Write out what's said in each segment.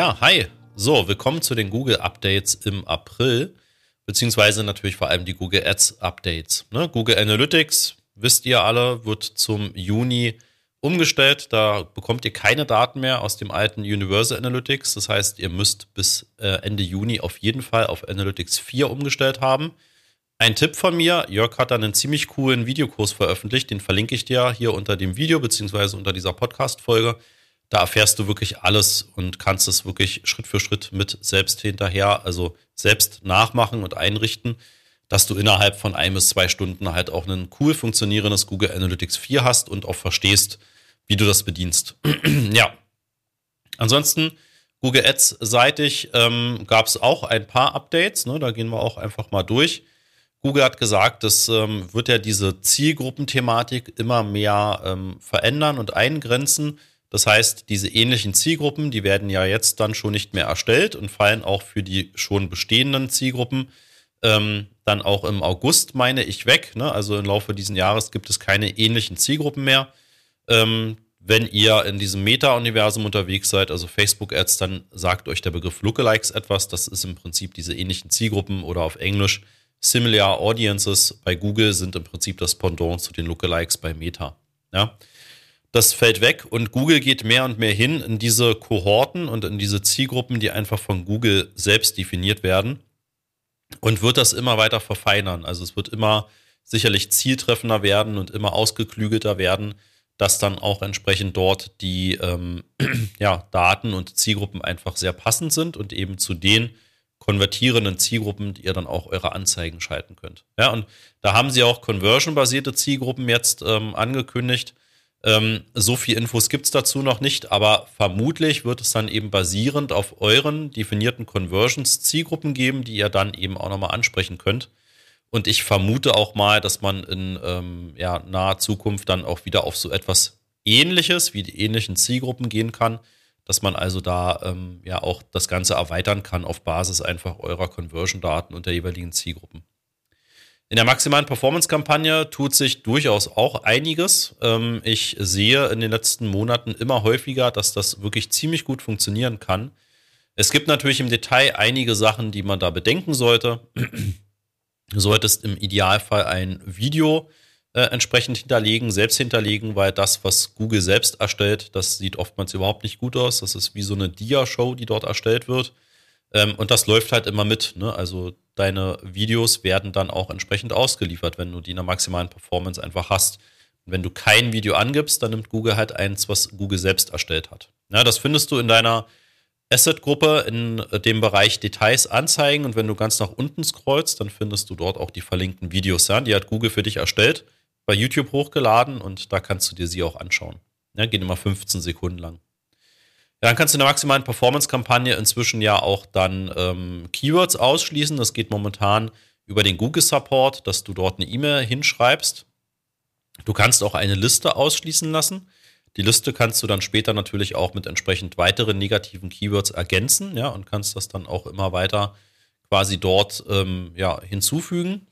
Ja, hi. So, willkommen zu den Google Updates im April, beziehungsweise natürlich vor allem die Google Ads Updates. Ne? Google Analytics, wisst ihr alle, wird zum Juni umgestellt. Da bekommt ihr keine Daten mehr aus dem alten Universal Analytics. Das heißt, ihr müsst bis äh, Ende Juni auf jeden Fall auf Analytics 4 umgestellt haben. Ein Tipp von mir, Jörg hat dann einen ziemlich coolen Videokurs veröffentlicht, den verlinke ich dir hier unter dem Video beziehungsweise unter dieser Podcast-Folge. Da erfährst du wirklich alles und kannst es wirklich Schritt für Schritt mit selbst hinterher, also selbst nachmachen und einrichten, dass du innerhalb von ein bis zwei Stunden halt auch ein cool funktionierendes Google Analytics 4 hast und auch verstehst, wie du das bedienst. ja. Ansonsten Google Ads seitig ähm, gab es auch ein paar Updates. Ne? Da gehen wir auch einfach mal durch. Google hat gesagt, es ähm, wird ja diese Zielgruppenthematik immer mehr ähm, verändern und eingrenzen. Das heißt, diese ähnlichen Zielgruppen, die werden ja jetzt dann schon nicht mehr erstellt und fallen auch für die schon bestehenden Zielgruppen ähm, dann auch im August, meine ich, weg. Ne? Also im Laufe dieses Jahres gibt es keine ähnlichen Zielgruppen mehr. Ähm, wenn ihr in diesem Meta-Universum unterwegs seid, also Facebook-Ads, dann sagt euch der Begriff Lookalikes etwas. Das ist im Prinzip diese ähnlichen Zielgruppen oder auf Englisch Similar Audiences bei Google sind im Prinzip das Pendant zu den Lookalikes bei Meta. Ja. Das fällt weg und Google geht mehr und mehr hin in diese Kohorten und in diese Zielgruppen, die einfach von Google selbst definiert werden und wird das immer weiter verfeinern. Also es wird immer sicherlich zieltreffender werden und immer ausgeklügelter werden, dass dann auch entsprechend dort die ähm, ja, Daten und Zielgruppen einfach sehr passend sind und eben zu den konvertierenden Zielgruppen, die ihr dann auch eure Anzeigen schalten könnt. Ja, und da haben sie auch conversion-basierte Zielgruppen jetzt ähm, angekündigt. Ähm, so viel Infos gibt's dazu noch nicht, aber vermutlich wird es dann eben basierend auf euren definierten Conversions Zielgruppen geben, die ihr dann eben auch nochmal ansprechen könnt. Und ich vermute auch mal, dass man in ähm, ja, naher Zukunft dann auch wieder auf so etwas Ähnliches wie die ähnlichen Zielgruppen gehen kann dass man also da ähm, ja auch das Ganze erweitern kann auf Basis einfach eurer Conversion-Daten und der jeweiligen Zielgruppen. In der maximalen Performance-Kampagne tut sich durchaus auch einiges. Ähm, ich sehe in den letzten Monaten immer häufiger, dass das wirklich ziemlich gut funktionieren kann. Es gibt natürlich im Detail einige Sachen, die man da bedenken sollte. Du solltest im Idealfall ein Video äh, entsprechend hinterlegen, selbst hinterlegen, weil das, was Google selbst erstellt, das sieht oftmals überhaupt nicht gut aus. Das ist wie so eine Dia-Show, die dort erstellt wird. Ähm, und das läuft halt immer mit. Ne? Also deine Videos werden dann auch entsprechend ausgeliefert, wenn du die in der maximalen Performance einfach hast. Und wenn du kein Video angibst, dann nimmt Google halt eins, was Google selbst erstellt hat. Ja, das findest du in deiner Asset-Gruppe in dem Bereich Details anzeigen und wenn du ganz nach unten scrollst, dann findest du dort auch die verlinkten Videos. Ja? Die hat Google für dich erstellt bei YouTube hochgeladen und da kannst du dir sie auch anschauen. Ja, geht immer 15 Sekunden lang. Ja, dann kannst du in der maximalen Performance-Kampagne inzwischen ja auch dann ähm, Keywords ausschließen. Das geht momentan über den Google Support, dass du dort eine E-Mail hinschreibst. Du kannst auch eine Liste ausschließen lassen. Die Liste kannst du dann später natürlich auch mit entsprechend weiteren negativen Keywords ergänzen, ja, und kannst das dann auch immer weiter quasi dort ähm, ja, hinzufügen.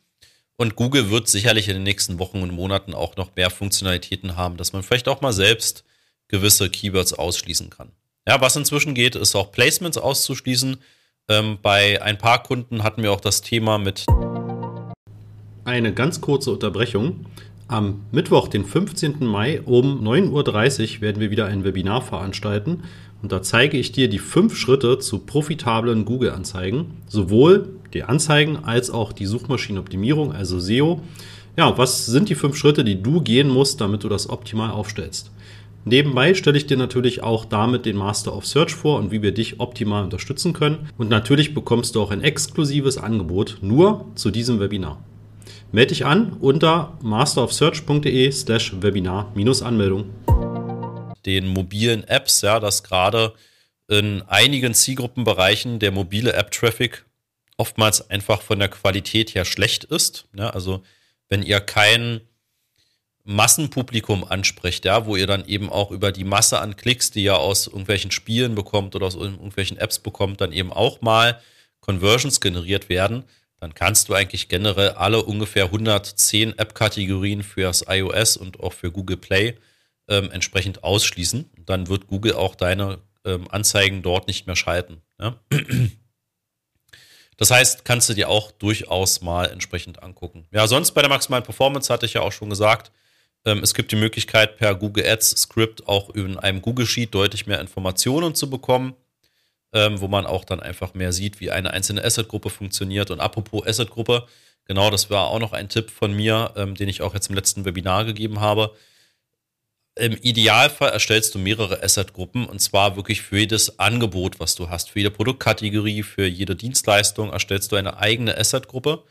Und Google wird sicherlich in den nächsten Wochen und Monaten auch noch mehr Funktionalitäten haben, dass man vielleicht auch mal selbst gewisse Keywords ausschließen kann. Ja, was inzwischen geht, ist auch Placements auszuschließen. Ähm, bei ein paar Kunden hatten wir auch das Thema mit. Eine ganz kurze Unterbrechung. Am Mittwoch, den 15. Mai um 9.30 Uhr werden wir wieder ein Webinar veranstalten und da zeige ich dir die fünf Schritte zu profitablen Google-Anzeigen, sowohl die Anzeigen als auch die Suchmaschinenoptimierung, also SEO. Ja, was sind die fünf Schritte, die du gehen musst, damit du das optimal aufstellst? Nebenbei stelle ich dir natürlich auch damit den Master of Search vor und wie wir dich optimal unterstützen können. Und natürlich bekommst du auch ein exklusives Angebot nur zu diesem Webinar. Melde dich an unter masterofsearch.de slash Webinar-Anmeldung. Den mobilen Apps, ja, dass gerade in einigen Zielgruppenbereichen der mobile App-Traffic oftmals einfach von der Qualität her schlecht ist. Ja, also wenn ihr kein Massenpublikum anspricht, ja, wo ihr dann eben auch über die Masse an Klicks, die ihr aus irgendwelchen Spielen bekommt oder aus irgendwelchen Apps bekommt, dann eben auch mal Conversions generiert werden, dann kannst du eigentlich generell alle ungefähr 110 App-Kategorien fürs iOS und auch für Google Play ähm, entsprechend ausschließen. Dann wird Google auch deine ähm, Anzeigen dort nicht mehr schalten. Ja? Das heißt, kannst du dir auch durchaus mal entsprechend angucken. Ja, sonst bei der maximalen Performance hatte ich ja auch schon gesagt, es gibt die Möglichkeit, per Google Ads Script auch in einem Google Sheet deutlich mehr Informationen zu bekommen, ähm, wo man auch dann einfach mehr sieht, wie eine einzelne Asset-Gruppe funktioniert. Und apropos Asset-Gruppe, genau, das war auch noch ein Tipp von mir, ähm, den ich auch jetzt im letzten Webinar gegeben habe. Im Idealfall erstellst du mehrere Asset-Gruppen und zwar wirklich für jedes Angebot, was du hast. Für jede Produktkategorie, für jede Dienstleistung erstellst du eine eigene Asset-Gruppe.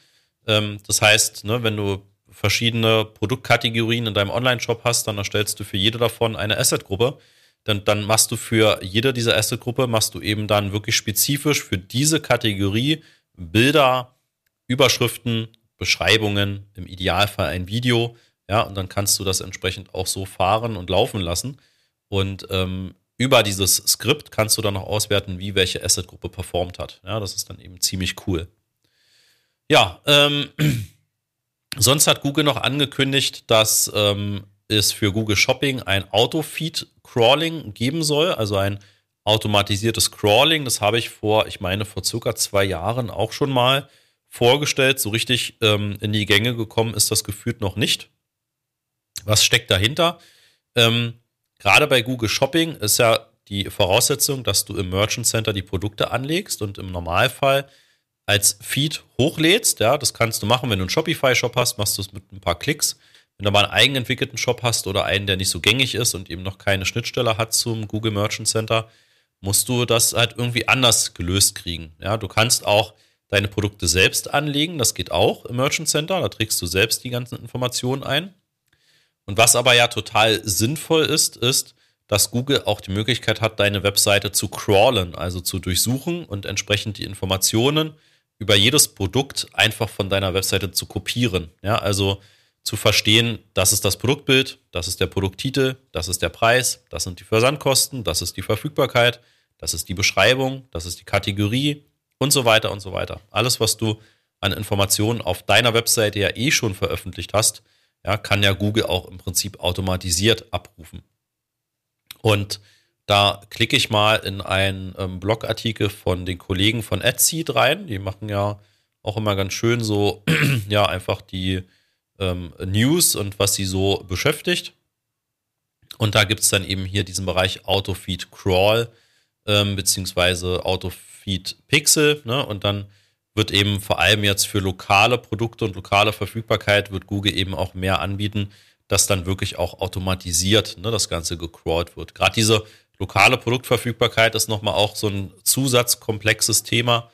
Ähm, das heißt, ne, wenn du verschiedene Produktkategorien in deinem Online-Shop hast, dann erstellst du für jede davon eine Asset-Gruppe. Dann, dann machst du für jede dieser Asset-Gruppe, machst du eben dann wirklich spezifisch für diese Kategorie Bilder, Überschriften, Beschreibungen, im Idealfall ein Video ja, und dann kannst du das entsprechend auch so fahren und laufen lassen. Und ähm, über dieses Skript kannst du dann noch auswerten, wie welche Asset-Gruppe performt hat. Ja, das ist dann eben ziemlich cool. Ja, ähm, sonst hat Google noch angekündigt, dass ähm, es für Google Shopping ein Auto-Feed-Crawling geben soll, also ein automatisiertes Crawling. Das habe ich vor, ich meine, vor circa zwei Jahren auch schon mal vorgestellt. So richtig ähm, in die Gänge gekommen ist das gefühlt noch nicht. Was steckt dahinter? Ähm, Gerade bei Google Shopping ist ja die Voraussetzung, dass du im Merchant Center die Produkte anlegst und im Normalfall als Feed hochlädst. Ja, das kannst du machen, wenn du einen Shopify-Shop hast, machst du es mit ein paar Klicks. Wenn du mal einen eigenentwickelten Shop hast oder einen, der nicht so gängig ist und eben noch keine Schnittstelle hat zum Google Merchant Center, musst du das halt irgendwie anders gelöst kriegen. Ja, du kannst auch deine Produkte selbst anlegen, das geht auch im Merchant Center, da trägst du selbst die ganzen Informationen ein. Und was aber ja total sinnvoll ist, ist, dass Google auch die Möglichkeit hat, deine Webseite zu crawlen, also zu durchsuchen und entsprechend die Informationen über jedes Produkt einfach von deiner Webseite zu kopieren. Ja, also zu verstehen, das ist das Produktbild, das ist der Produkttitel, das ist der Preis, das sind die Versandkosten, das ist die Verfügbarkeit, das ist die Beschreibung, das ist die Kategorie und so weiter und so weiter. Alles, was du an Informationen auf deiner Webseite ja eh schon veröffentlicht hast, ja, kann ja Google auch im Prinzip automatisiert abrufen. Und da klicke ich mal in einen ähm, Blogartikel von den Kollegen von AdSeed rein. Die machen ja auch immer ganz schön so, ja, einfach die ähm, News und was sie so beschäftigt. Und da gibt es dann eben hier diesen Bereich Autofeed Crawl, ähm, beziehungsweise Autofeed Pixel, ne? Und dann wird eben vor allem jetzt für lokale Produkte und lokale Verfügbarkeit wird Google eben auch mehr anbieten, dass dann wirklich auch automatisiert ne, das Ganze gecrawlt wird. Gerade diese lokale Produktverfügbarkeit ist nochmal auch so ein zusatzkomplexes Thema,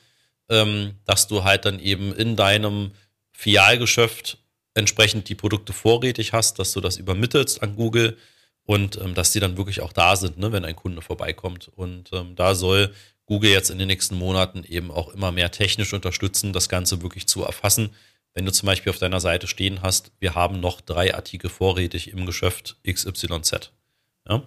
ähm, dass du halt dann eben in deinem Filialgeschäft entsprechend die Produkte vorrätig hast, dass du das übermittelst an Google und ähm, dass die dann wirklich auch da sind, ne, wenn ein Kunde vorbeikommt. Und ähm, da soll Google jetzt in den nächsten Monaten eben auch immer mehr technisch unterstützen, das Ganze wirklich zu erfassen. Wenn du zum Beispiel auf deiner Seite stehen hast, wir haben noch drei Artikel vorrätig im Geschäft XYZ. Ja,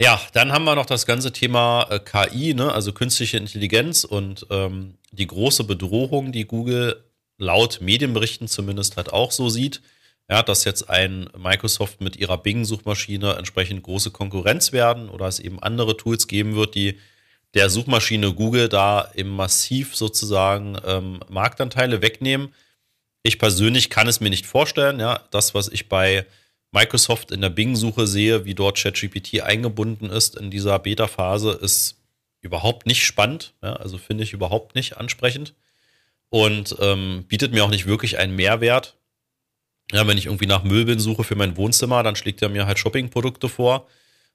ja dann haben wir noch das ganze Thema äh, KI, ne? also künstliche Intelligenz und ähm, die große Bedrohung, die Google laut Medienberichten zumindest halt auch so sieht. Ja, dass jetzt ein Microsoft mit ihrer Bing-Suchmaschine entsprechend große Konkurrenz werden oder es eben andere Tools geben wird, die der Suchmaschine Google da eben massiv sozusagen ähm, Marktanteile wegnehmen. Ich persönlich kann es mir nicht vorstellen. Ja, das, was ich bei Microsoft in der Bing-Suche sehe, wie dort ChatGPT eingebunden ist in dieser Beta-Phase, ist überhaupt nicht spannend. Ja, also finde ich überhaupt nicht ansprechend und ähm, bietet mir auch nicht wirklich einen Mehrwert. Ja, wenn ich irgendwie nach Möbeln suche für mein Wohnzimmer, dann schlägt er mir halt Shoppingprodukte vor.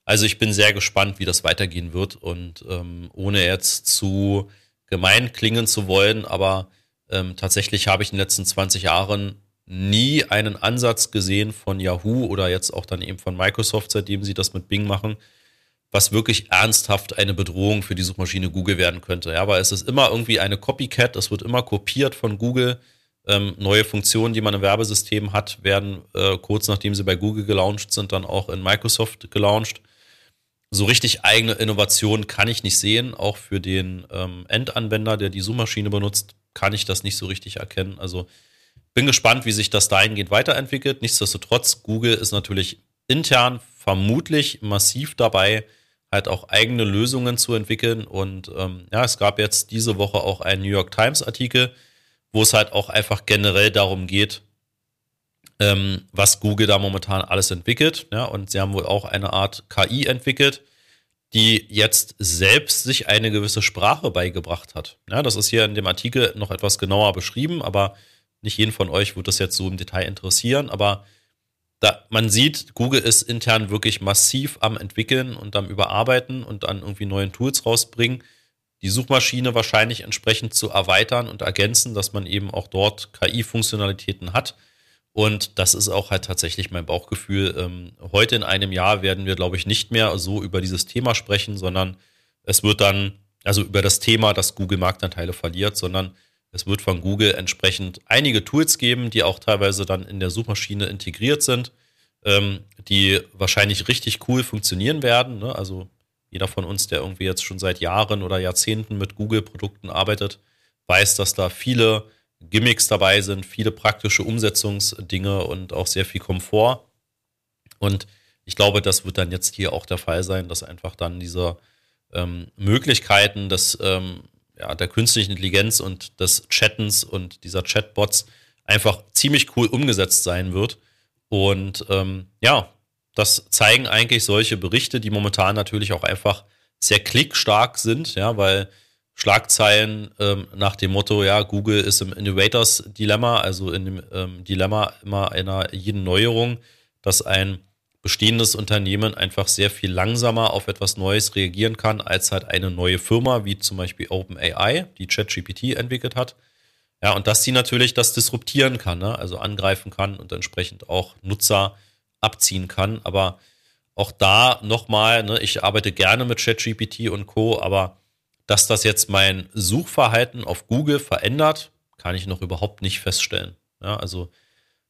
Also ich bin sehr gespannt, wie das weitergehen wird und ähm, ohne jetzt zu gemein klingen zu wollen, aber ähm, tatsächlich habe ich in den letzten 20 Jahren nie einen Ansatz gesehen von Yahoo oder jetzt auch dann eben von Microsoft, seitdem sie das mit Bing machen, was wirklich ernsthaft eine Bedrohung für die Suchmaschine Google werden könnte. Ja, aber es ist immer irgendwie eine Copycat, es wird immer kopiert von Google ähm, neue Funktionen, die man im Werbesystem hat, werden äh, kurz nachdem sie bei Google gelauncht sind, dann auch in Microsoft gelauncht. So richtig eigene Innovationen kann ich nicht sehen. Auch für den ähm, Endanwender, der die Suchmaschine benutzt, kann ich das nicht so richtig erkennen. Also bin gespannt, wie sich das dahingehend weiterentwickelt. Nichtsdestotrotz, Google ist natürlich intern vermutlich massiv dabei, halt auch eigene Lösungen zu entwickeln. Und ähm, ja, es gab jetzt diese Woche auch einen New York Times Artikel, wo es halt auch einfach generell darum geht, ähm, was Google da momentan alles entwickelt. Ja, und sie haben wohl auch eine Art KI entwickelt, die jetzt selbst sich eine gewisse Sprache beigebracht hat. Ja, das ist hier in dem Artikel noch etwas genauer beschrieben, aber nicht jeden von euch wird das jetzt so im Detail interessieren. Aber da, man sieht, Google ist intern wirklich massiv am entwickeln und am überarbeiten und dann irgendwie neuen Tools rausbringen, die Suchmaschine wahrscheinlich entsprechend zu erweitern und ergänzen, dass man eben auch dort KI-Funktionalitäten hat und das ist auch halt tatsächlich mein Bauchgefühl. Ähm, heute in einem Jahr werden wir, glaube ich, nicht mehr so über dieses Thema sprechen, sondern es wird dann, also über das Thema, dass Google Marktanteile verliert, sondern es wird von Google entsprechend einige Tools geben, die auch teilweise dann in der Suchmaschine integriert sind, ähm, die wahrscheinlich richtig cool funktionieren werden. Ne? Also jeder von uns, der irgendwie jetzt schon seit Jahren oder Jahrzehnten mit Google-Produkten arbeitet, weiß, dass da viele Gimmicks dabei sind, viele praktische Umsetzungsdinge und auch sehr viel Komfort. Und ich glaube, das wird dann jetzt hier auch der Fall sein, dass einfach dann diese ähm, Möglichkeiten des, ähm, ja, der künstlichen Intelligenz und des Chattens und dieser Chatbots einfach ziemlich cool umgesetzt sein wird. Und ähm, ja, das zeigen eigentlich solche Berichte, die momentan natürlich auch einfach sehr klickstark sind, ja, weil Schlagzeilen ähm, nach dem Motto, ja, Google ist im Innovators Dilemma, also in dem ähm, Dilemma immer einer jeden Neuerung, dass ein bestehendes Unternehmen einfach sehr viel langsamer auf etwas Neues reagieren kann, als halt eine neue Firma, wie zum Beispiel OpenAI, die ChatGPT entwickelt hat. Ja, und dass sie natürlich das disruptieren kann, ne? also angreifen kann und entsprechend auch Nutzer abziehen kann. Aber auch da nochmal, ne, ich arbeite gerne mit ChatGPT und Co., aber dass das jetzt mein Suchverhalten auf Google verändert, kann ich noch überhaupt nicht feststellen. Ja, also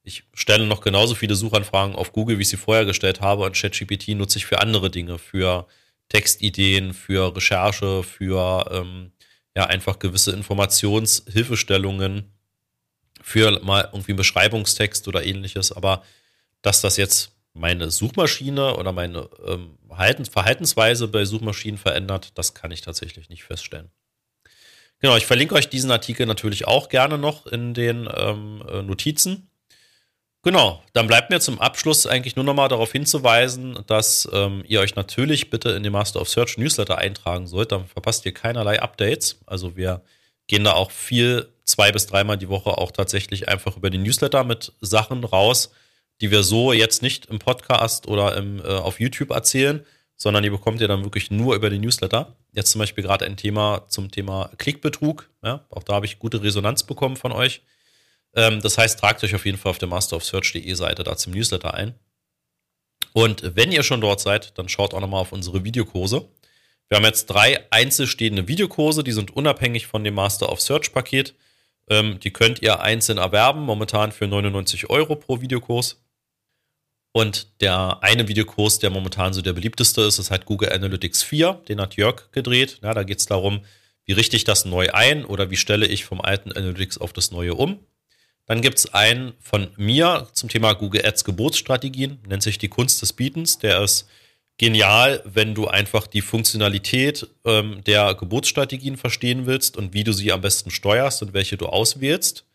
ich stelle noch genauso viele Suchanfragen auf Google, wie ich sie vorher gestellt habe. Und ChatGPT nutze ich für andere Dinge, für Textideen, für Recherche, für ähm, ja einfach gewisse Informationshilfestellungen, für mal irgendwie einen Beschreibungstext oder ähnliches. Aber dass das jetzt meine Suchmaschine oder meine ähm, Verhaltensweise bei Suchmaschinen verändert, das kann ich tatsächlich nicht feststellen. Genau, ich verlinke euch diesen Artikel natürlich auch gerne noch in den ähm, äh, Notizen. Genau, dann bleibt mir zum Abschluss eigentlich nur nochmal darauf hinzuweisen, dass ähm, ihr euch natürlich bitte in den Master of Search Newsletter eintragen sollt. Dann verpasst ihr keinerlei Updates. Also wir gehen da auch viel, zwei bis dreimal die Woche auch tatsächlich einfach über den Newsletter mit Sachen raus, die wir so jetzt nicht im Podcast oder im, äh, auf YouTube erzählen, sondern die bekommt ihr dann wirklich nur über den Newsletter. Jetzt zum Beispiel gerade ein Thema zum Thema Klickbetrug. Ja, auch da habe ich gute Resonanz bekommen von euch. Ähm, das heißt, tragt euch auf jeden Fall auf der masterofsearch.de Seite da zum Newsletter ein. Und wenn ihr schon dort seid, dann schaut auch nochmal auf unsere Videokurse. Wir haben jetzt drei einzelstehende Videokurse, die sind unabhängig von dem Master of Search Paket. Ähm, die könnt ihr einzeln erwerben, momentan für 99 Euro pro Videokurs. Und der eine Videokurs, der momentan so der beliebteste ist, ist halt Google Analytics 4. Den hat Jörg gedreht. Ja, da geht es darum, wie richte ich das neu ein oder wie stelle ich vom alten Analytics auf das neue um. Dann gibt es einen von mir zum Thema Google Ads Geburtsstrategien, nennt sich die Kunst des Bietens. Der ist genial, wenn du einfach die Funktionalität ähm, der Geburtsstrategien verstehen willst und wie du sie am besten steuerst und welche du auswählst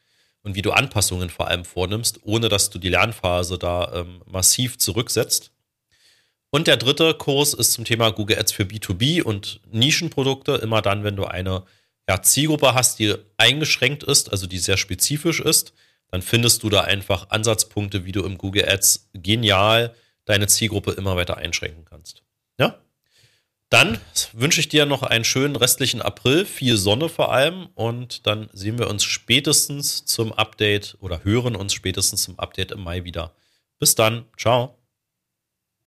und wie du Anpassungen vor allem vornimmst, ohne dass du die Lernphase da ähm, massiv zurücksetzt. Und der dritte Kurs ist zum Thema Google Ads für B2B und Nischenprodukte. Immer dann, wenn du eine ja, Zielgruppe hast, die eingeschränkt ist, also die sehr spezifisch ist, dann findest du da einfach Ansatzpunkte, wie du im Google Ads genial deine Zielgruppe immer weiter einschränken kannst. Ja? Dann wünsche ich dir noch einen schönen restlichen April, viel Sonne vor allem und dann sehen wir uns spätestens zum Update oder hören uns spätestens zum Update im Mai wieder. Bis dann, ciao.